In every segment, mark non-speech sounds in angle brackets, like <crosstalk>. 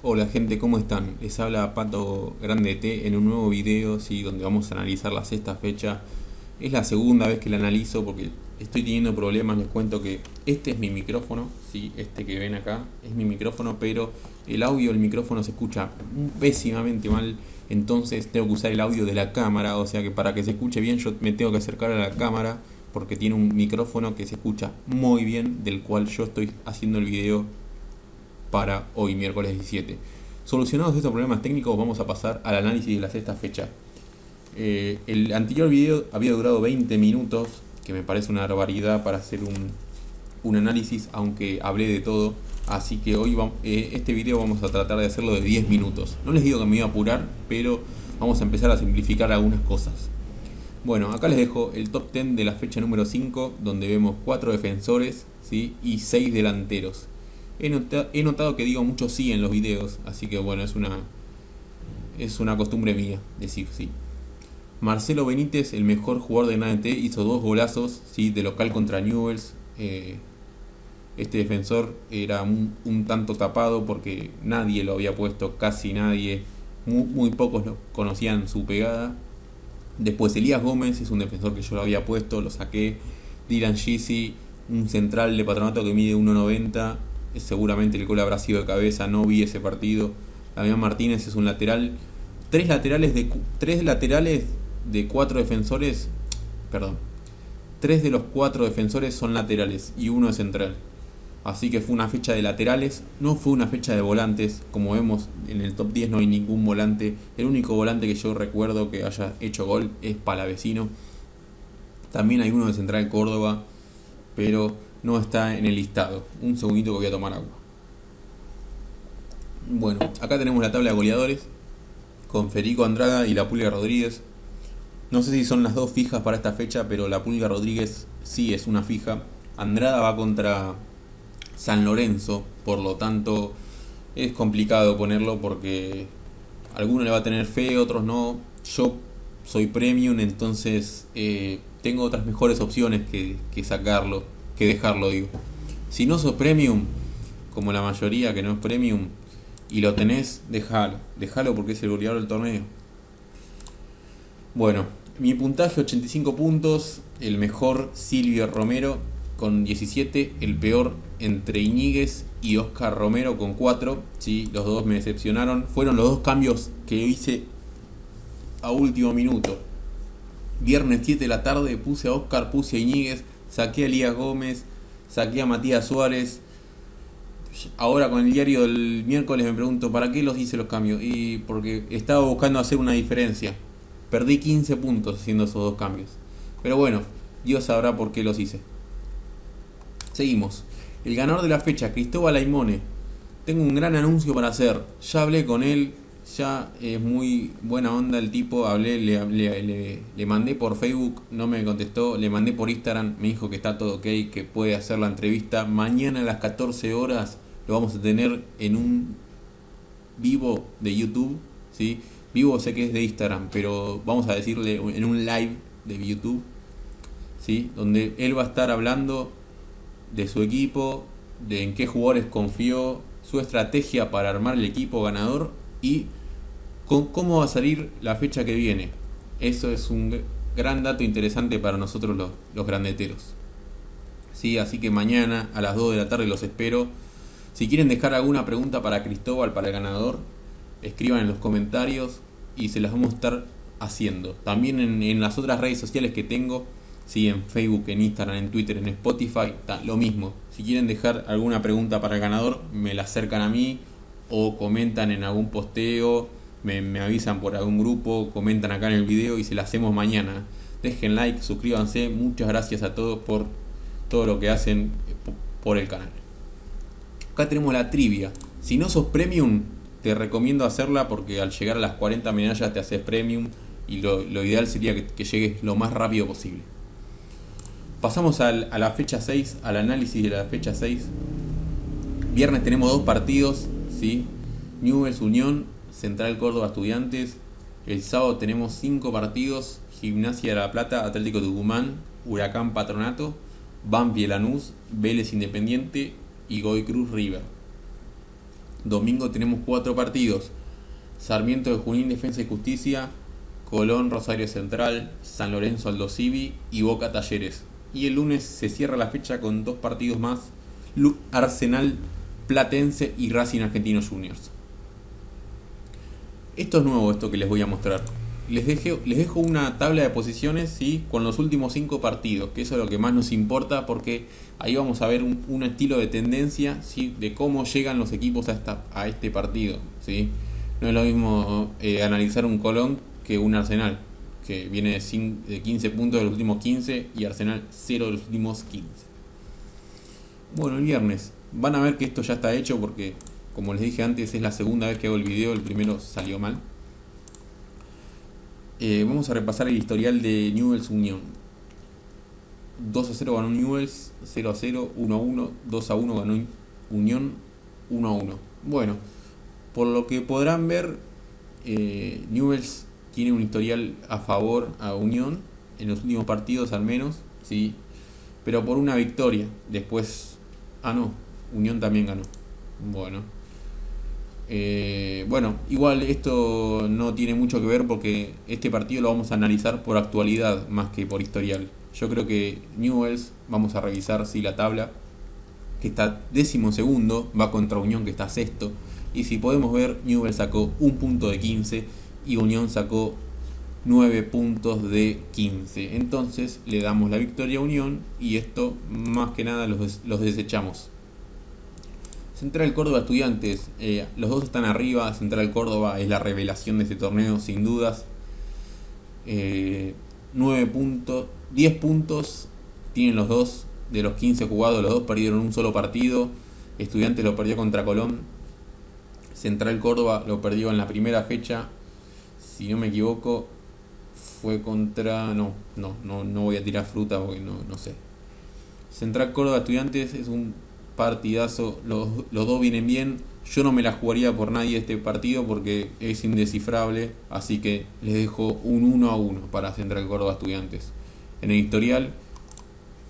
Hola gente, ¿cómo están? Les habla Pato Grande T en un nuevo video, ¿sí? donde vamos a analizar la sexta fecha. Es la segunda vez que la analizo porque estoy teniendo problemas. Les cuento que este es mi micrófono, ¿sí? este que ven acá es mi micrófono, pero el audio del micrófono se escucha pésimamente mal. Entonces tengo que usar el audio de la cámara, o sea que para que se escuche bien yo me tengo que acercar a la cámara porque tiene un micrófono que se escucha muy bien, del cual yo estoy haciendo el video para hoy, miércoles 17. Solucionados estos problemas técnicos, vamos a pasar al análisis de la sexta fecha. Eh, el anterior video había durado 20 minutos, que me parece una barbaridad para hacer un, un análisis, aunque hablé de todo. Así que hoy vamos, eh, este video vamos a tratar de hacerlo de 10 minutos. No les digo que me iba a apurar, pero vamos a empezar a simplificar algunas cosas. Bueno, acá les dejo el top 10 de la fecha número 5, donde vemos 4 defensores ¿sí? y 6 delanteros. He, notado que digo mucho sí en los videos, así que bueno, es una, es una costumbre mía decir sí. Marcelo Benítez, el mejor jugador de NADT, hizo dos golazos ¿sí? de local contra Newells. Eh, este defensor era un, tanto tapado porque nadie lo había puesto, casi nadie, muy, pocos conocían su pegada. Después Elías Gómez es un defensor que yo lo había puesto, lo saqué. Dylan Gisi, un central de patronato que mide 1.90 seguramente el gol habrá sido de cabeza, no vi ese partido. Damián Martínez es un lateral. Tres laterales de tres laterales de cuatro defensores. Perdón. Tres de los cuatro defensores son laterales y uno es central. Así que fue una fecha de laterales, no fue una fecha de volantes. Como vemos en el top 10 no hay ningún volante. El único volante que yo recuerdo que haya hecho gol es Palavecino. También hay uno de Central Córdoba, pero no está en el listado. Un segundito que voy a tomar agua. Bueno, acá tenemos la tabla de goleadores con Federico Andrada y la Pulga Rodríguez. No sé si son las dos fijas para esta fecha, pero la Pulga Rodríguez sí es una fija. Andrada va contra San Lorenzo, por lo tanto es complicado ponerlo porque alguno le va a tener fe, otros no. Yo soy premium, entonces eh, tengo otras mejores opciones que, que sacarlo que dejarlo, digo. Si no sos premium, como la mayoría que no es premium, y lo tenés, déjalo. Déjalo porque es el goleador del torneo. Bueno, mi puntaje 85 puntos, el mejor Silvio Romero con 17, el peor entre Iñiguez y Oscar Romero con 4, ¿sí? los dos me decepcionaron, fueron los dos cambios que hice a último minuto. Viernes 7 de la tarde puse a Oscar, puse a Iñiguez, saqué a Elías Gómez, saqué a Matías Suárez. Ahora con el diario del miércoles me pregunto, ¿para qué los hice los cambios? Y porque estaba buscando hacer una diferencia. Perdí 15 puntos haciendo esos dos cambios. Pero bueno, Dios sabrá por qué los hice. Seguimos. El ganador de la fecha, Cristóbal Aimone. Tengo un gran anuncio para hacer. Ya hablé con él, ya es muy buena onda el tipo, hablé, le, le, mandé por Facebook, no me contestó, le mandé por Instagram, me dijo que está todo ok, que puede hacer la entrevista. Mañana a las 14 horas lo vamos a tener en un vivo de YouTube, ¿sí? Vivo sé que es de Instagram, pero vamos a decirle en un live de YouTube, ¿sí? Donde él va a estar hablando de su equipo, de en qué jugadores confió, su estrategia para armar el equipo ganador y cómo va a salir la fecha que viene. Eso es un gran dato interesante para nosotros los, los grandeteros. Sí, así que mañana a las 2 de la tarde los espero. Si quieren dejar alguna pregunta para Cristóbal, para el ganador, escriban en los comentarios y se las vamos a estar haciendo. También en, las otras redes sociales que tengo, sí, en Facebook, en Instagram, en Twitter, en Spotify, lo mismo. Si quieren dejar alguna pregunta para el ganador, me la acercan a mí o comentan en algún posteo me, avisan por algún grupo, comentan acá en el video y se la hacemos mañana. Dejen like, suscríbanse. Muchas gracias a todos por todo lo que hacen por el canal. Acá tenemos la trivia. Si no sos premium, te recomiendo hacerla porque al llegar a las 40 medallas te haces premium y lo, ideal sería que, llegues lo más rápido posible. Pasamos a la fecha 6, al análisis de la fecha 6. Viernes tenemos dos partidos, ¿sí? Newell's Unión Central Córdoba Estudiantes. El sábado tenemos cinco partidos: Gimnasia de la Plata, Atlético Tucumán, Huracán Patronato, Bampi Lanús, Vélez Independiente y Goy Cruz River. Domingo tenemos cuatro partidos. Sarmiento de Junín, Defensa y Justicia, Colón, Rosario Central, San Lorenzo, Aldo Civi y Boca Talleres. Y el lunes se cierra la fecha con dos partidos más, Arsenal Platense y Racing Argentino Juniors. Esto es nuevo, esto que les voy a mostrar. Les, les dejo una tabla de posiciones ¿sí? con los últimos cinco partidos, que eso es lo que más nos importa porque ahí vamos a ver un, estilo de tendencia ¿sí? de cómo llegan los equipos a, a este partido. ¿sí? No es lo mismo eh, analizar un Colón que un Arsenal, que viene de, de 15 puntos de los últimos 15 y Arsenal 0 de los últimos 15. Bueno, el viernes. Van a ver que esto ya está hecho porque, como les dije antes, es la segunda vez que hago el video, el primero salió mal. Eh, vamos a repasar el historial de Newells Unión. 2 a 0 ganó Newells, 0 a 0, 1 a 1, 2 a 1 ganó Unión, 1 a 1. Bueno, por lo que podrán ver, eh, Newells tiene un historial a favor a Unión, en los últimos partidos al menos, sí, pero por una victoria. Después, ah no, Unión también ganó. Bueno. Eh, bueno, igual esto no tiene mucho que ver porque este partido lo vamos a analizar por actualidad más que por historial. Yo creo que Newells, vamos a revisar si la tabla, que está décimo segundo, va contra Unión que está sexto. Y si podemos ver, Newells sacó un punto de 15 y Unión sacó 9 puntos de 15. Entonces le damos la victoria a Unión y esto más que nada los, los desechamos. Central Córdoba Estudiantes, eh, los dos están arriba, Central Córdoba es la revelación de este torneo sin dudas. 9 eh, puntos, 10 puntos tienen los dos de los 15 jugados, los dos perdieron un solo partido. Estudiantes lo perdió contra Colón. Central Córdoba lo perdió en la primera fecha. Si no me equivoco, fue contra. No, no, no, no voy a tirar fruta porque no, no sé. Central Córdoba Estudiantes es un partidazo, los, dos vienen bien. Yo no me la jugaría por nadie este partido porque es indescifrable, así que les dejo un 1 a 1 para Central Córdoba Estudiantes. En el historial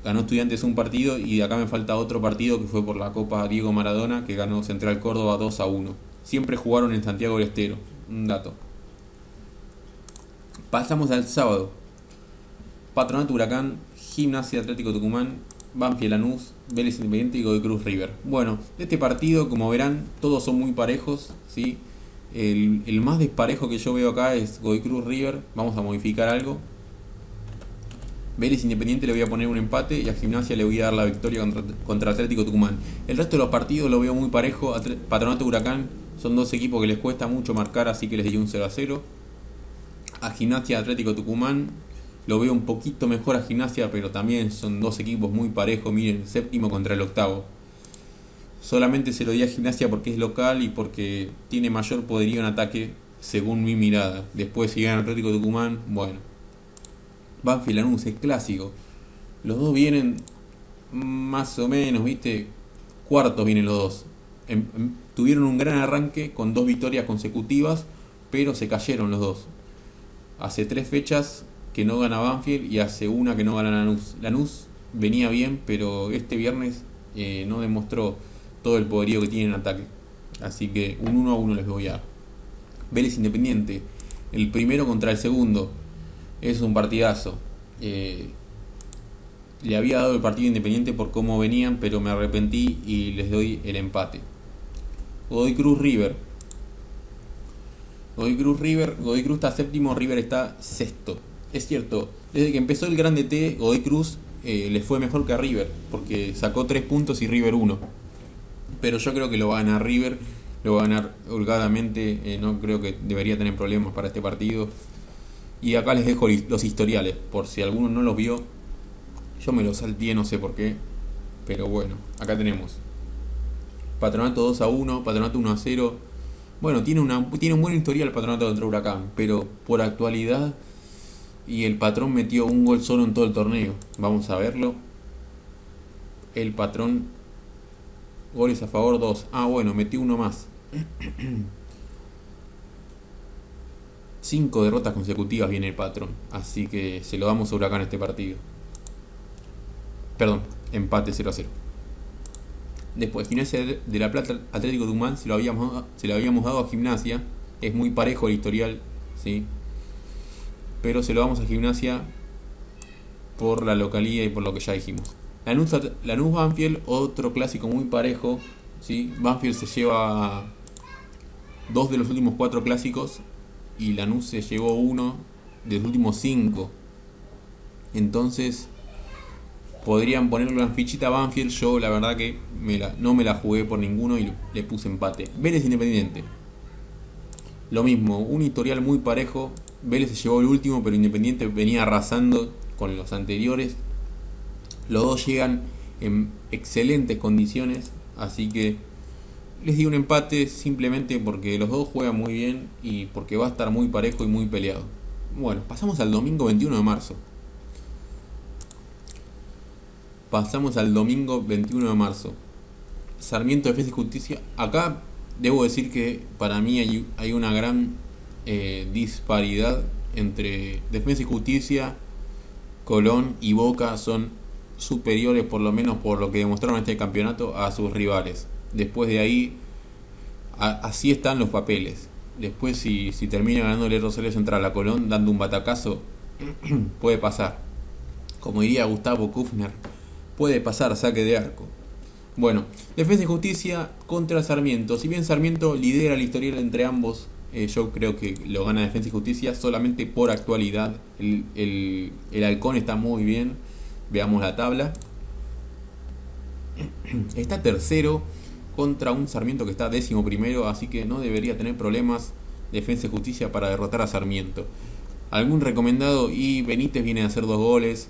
ganó Estudiantes un partido y de acá me falta otro partido que fue por la Copa Diego Maradona que ganó Central Córdoba 2 a 1. Siempre jugaron en Santiago del Estero, un dato. Pasamos al sábado. Patronato Huracán, Gimnasia Atlético Tucumán Banfield Lanús, Vélez Independiente y Godoy Cruz River. Bueno, de este partido, como verán, todos son muy parejos, ¿sí? El, más desparejo que yo veo acá es Godoy Cruz River. Vamos a modificar algo. Vélez Independiente le voy a poner un empate y a Gimnasia le voy a dar la victoria contra, contra Atlético Tucumán. El resto de los partidos lo veo muy parejo. Patronato Huracán son dos equipos que les cuesta mucho marcar, así que les di un 0 a 0. A Gimnasia Atlético Tucumán lo veo un poquito mejor a Gimnasia, pero también son dos equipos muy parejos. Miren, séptimo contra el octavo. Solamente se lo di a Gimnasia porque es local y porque tiene mayor poderío en ataque, según mi mirada. Después, si gana Atlético Tucumán, bueno. Banfield Lanús es clásico. Los dos vienen más o menos, ¿viste? Cuartos vienen los dos. Em, em, tuvieron un gran arranque con dos victorias consecutivas, pero se cayeron los dos. Hace tres fechas que no gana Banfield y hace una que no gana Lanús. Lanús venía bien, pero este viernes eh, no demostró todo el poderío que tiene en ataque. Así que un 1 a 1 les voy a dar. Vélez Independiente, el primero contra el segundo. Es un partidazo. Eh, le había dado el partido Independiente por cómo venían, pero me arrepentí y les doy el empate. Godoy Cruz River. Godoy Cruz River, Godoy Cruz está séptimo, River está sexto es cierto, desde que empezó el Grande T, Godoy Cruz eh, le fue mejor que a River, porque sacó 3 puntos y River 1. Pero yo creo que lo va a ganar River, lo va a ganar holgadamente, eh, no creo que debería tener problemas para este partido. Y acá les dejo los historiales, por si alguno no los vio. Yo me los salté, no sé por qué. Pero bueno, acá tenemos. Patronato 2 a 1, Patronato 1 a 0. Bueno, tiene, una, tiene un buen historial Patronato contra Huracán, pero por actualidad y el patrón metió un gol solo en todo el torneo. Vamos a verlo. El patrón, goles a favor 2. Ah, bueno, metió uno más. <clears throat> Cinco derrotas consecutivas viene el patrón. Así que se lo damos a Huracán este partido. Perdón, empate 0 a 0. Después, Gimnasia de la Plata Atlético Dumán se lo habíamos, se lo habíamos dado a Gimnasia. Es muy parejo el historial, ¿sí? Pero se lo damos a Gimnasia por la localía y por lo que ya dijimos. Lanús, Lanús Banfield, otro clásico muy parejo. ¿sí? Banfield se lleva dos de los últimos cuatro clásicos y Lanús se llevó uno de los últimos cinco. Entonces, podrían ponerle una fichita a Banfield. Yo, la verdad, que no me la jugué por ninguno y le puse empate. Vélez Independiente. Lo mismo, un historial muy parejo. Vélez se llevó el último, pero Independiente venía arrasando con los anteriores. Los dos llegan en excelentes condiciones, así que les di un empate simplemente porque los dos juegan muy bien y porque va a estar muy parejo y muy peleado. Bueno, pasamos al domingo 21 de marzo. Pasamos al domingo 21 de marzo. Sarmiento Defensa y Justicia. Acá debo decir que para mí hay, una gran eh, disparidad entre Defensa y Justicia, Colón y Boca son superiores por lo menos por lo que demostraron este campeonato a sus rivales. Después de ahí, así están los papeles. Después si, si termina ganando el Rosario Central a Colón dando un batacazo, <clears throat> puede pasar. Como diría Gustavo Kufner, puede pasar saque de arco. Bueno, Defensa y Justicia contra Sarmiento. Si bien Sarmiento lidera la historia entre ambos, eh, yo creo que lo gana Defensa y Justicia solamente por actualidad. El, el, el halcón está muy bien. Veamos la tabla. <clears throat> Está tercero contra un Sarmiento que está décimo primero, así que no debería tener problemas Defensa y Justicia para derrotar a Sarmiento. Algún recomendado y Benítez viene a hacer dos goles.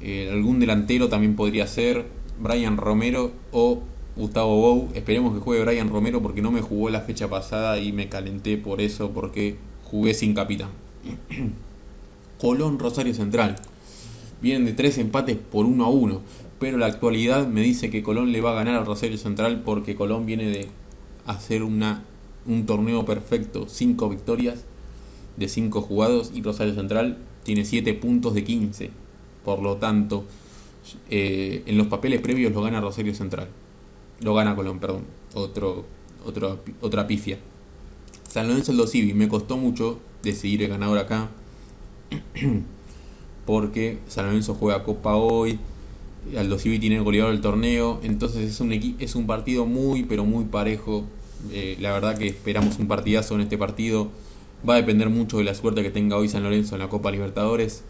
Eh, algún delantero también podría ser Brian Romero o Gustavo Bou. Esperemos que juegue Brian Romero porque no me jugó la fecha pasada y me calenté por eso porque jugué sin capitán. <clears throat> Colón Rosario Central. Vienen de tres empates por 1 a 1. Pero la actualidad me dice que Colón le va a ganar a Rosario Central porque Colón viene de hacer una, un torneo perfecto. Cinco victorias de 5 jugados y Rosario Central tiene 7 puntos de 15. Por lo tanto, eh, en los papeles previos lo gana Rosario Central. Lo gana Colón, perdón. Otro, otro, otra pifia. San Lorenzo el Civi. Me costó mucho decidir el ganador acá. <clears throat> Porque San Lorenzo juega Copa hoy. Aldo Civi tiene el goleador del torneo. Entonces es un, es un partido muy, pero muy parejo. Eh, la verdad que esperamos un partidazo en este partido. Va a depender mucho de la suerte que tenga hoy San Lorenzo en la Copa Libertadores.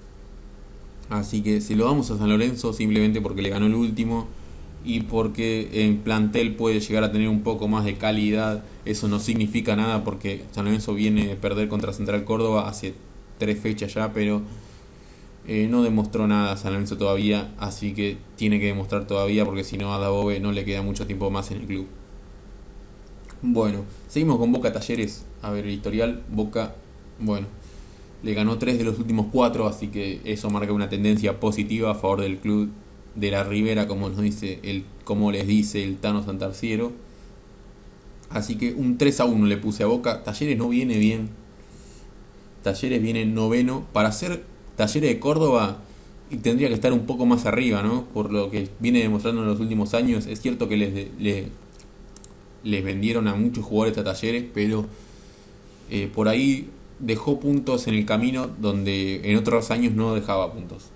Así que si lo damos a San Lorenzo simplemente porque le ganó el último y porque en plantel puede llegar a tener un poco más de calidad, eso no significa nada porque San Lorenzo viene de perder contra Central Córdoba hace tres fechas ya, pero eh, no demostró nada San Lorenzo todavía, así que tiene que demostrar todavía porque si no a Dabove no le queda mucho tiempo más en el club. Bueno, seguimos con Boca Talleres. A ver el historial. Boca, bueno, le ganó tres de los últimos cuatro, así que eso marca una tendencia positiva a favor del club de la Ribera, como nos dice el, como les dice el Tano Santarciero. Así que un 3 a 1 le puse a Boca. Talleres no viene bien. Talleres viene noveno. Para ser Talleres de Córdoba y tendría que estar un poco más arriba, ¿no? Por lo que viene demostrando en los últimos años. Es cierto que les, les, vendieron a muchos jugadores a Talleres, pero eh, por ahí dejó puntos en el camino donde en otros años no dejaba puntos.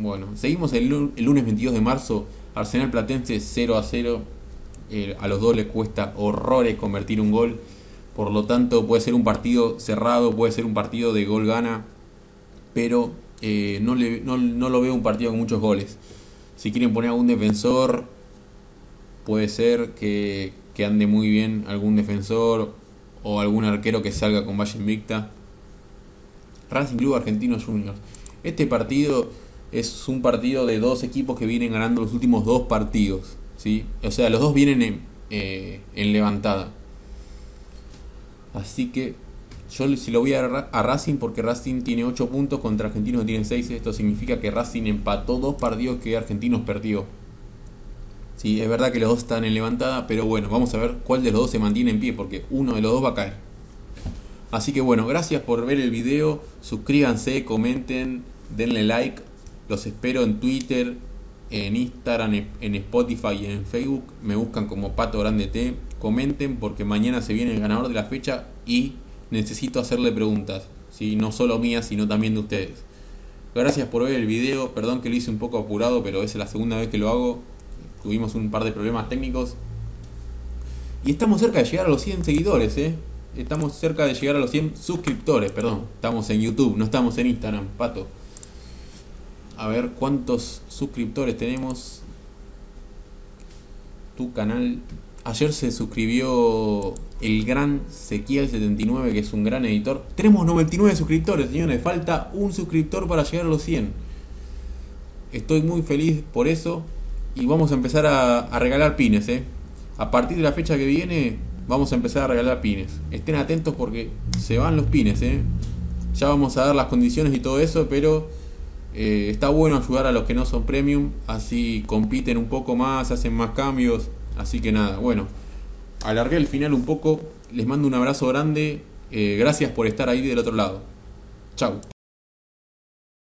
Bueno, seguimos el, lunes 22 de marzo. Arsenal Platense 0 a 0. Eh, a los dos les cuesta horrores convertir un gol. Por lo tanto, puede ser un partido cerrado, puede ser un partido de gol gana. Pero eh, no, lo veo un partido con muchos goles. Si quieren poner algún defensor, puede ser que, que ande muy bien algún defensor o algún arquero que salga con Valle Invicta. Racing Club Argentino Juniors. Este partido es un partido de dos equipos que vienen ganando los últimos dos partidos. ¿sí? O sea, los dos vienen en, eh, levantada. Así que yo se lo voy a, a Racing porque Racing tiene 8 puntos contra Argentinos que tienen 6. Esto significa que Racing empató dos partidos que Argentinos perdió. Sí, es verdad que los dos están en levantada, pero bueno, vamos a ver cuál de los dos se mantiene en pie, porque uno de los dos va a caer. Así que bueno, gracias por ver el video, suscríbanse, comenten, denle like, los espero en Twitter, en Instagram, en Spotify y en Facebook. Me buscan como Pato Grande T. Comenten porque mañana se viene el ganador de la fecha y necesito hacerle preguntas. ¿sí? No solo mías, sino también de ustedes. Gracias por ver el video. Perdón que lo hice un poco apurado, pero es la segunda vez que lo hago. Tuvimos un par de problemas técnicos. Y estamos cerca de llegar a los 100 seguidores, ¿eh? Estamos cerca de llegar a los 100 suscriptores, perdón. Estamos en YouTube, no estamos en Instagram, pato. A ver cuántos suscriptores tenemos. Tu canal. Ayer se suscribió el gran Sequiel79, que es un gran editor. Tenemos 99 suscriptores, señores. Falta un suscriptor para llegar a los 100. Estoy muy feliz por eso. Y vamos a empezar a, a regalar pines, ¿eh? A partir de la fecha que viene, vamos a empezar a regalar pines. Estén atentos porque se van los pines, ¿eh? Ya vamos a dar las condiciones y todo eso, pero eh, está bueno ayudar a los que no son premium, así compiten un poco más, hacen más cambios. Así que nada, bueno, alargué el final un poco. Les mando un abrazo grande. Eh, gracias por estar ahí del otro lado. Chau.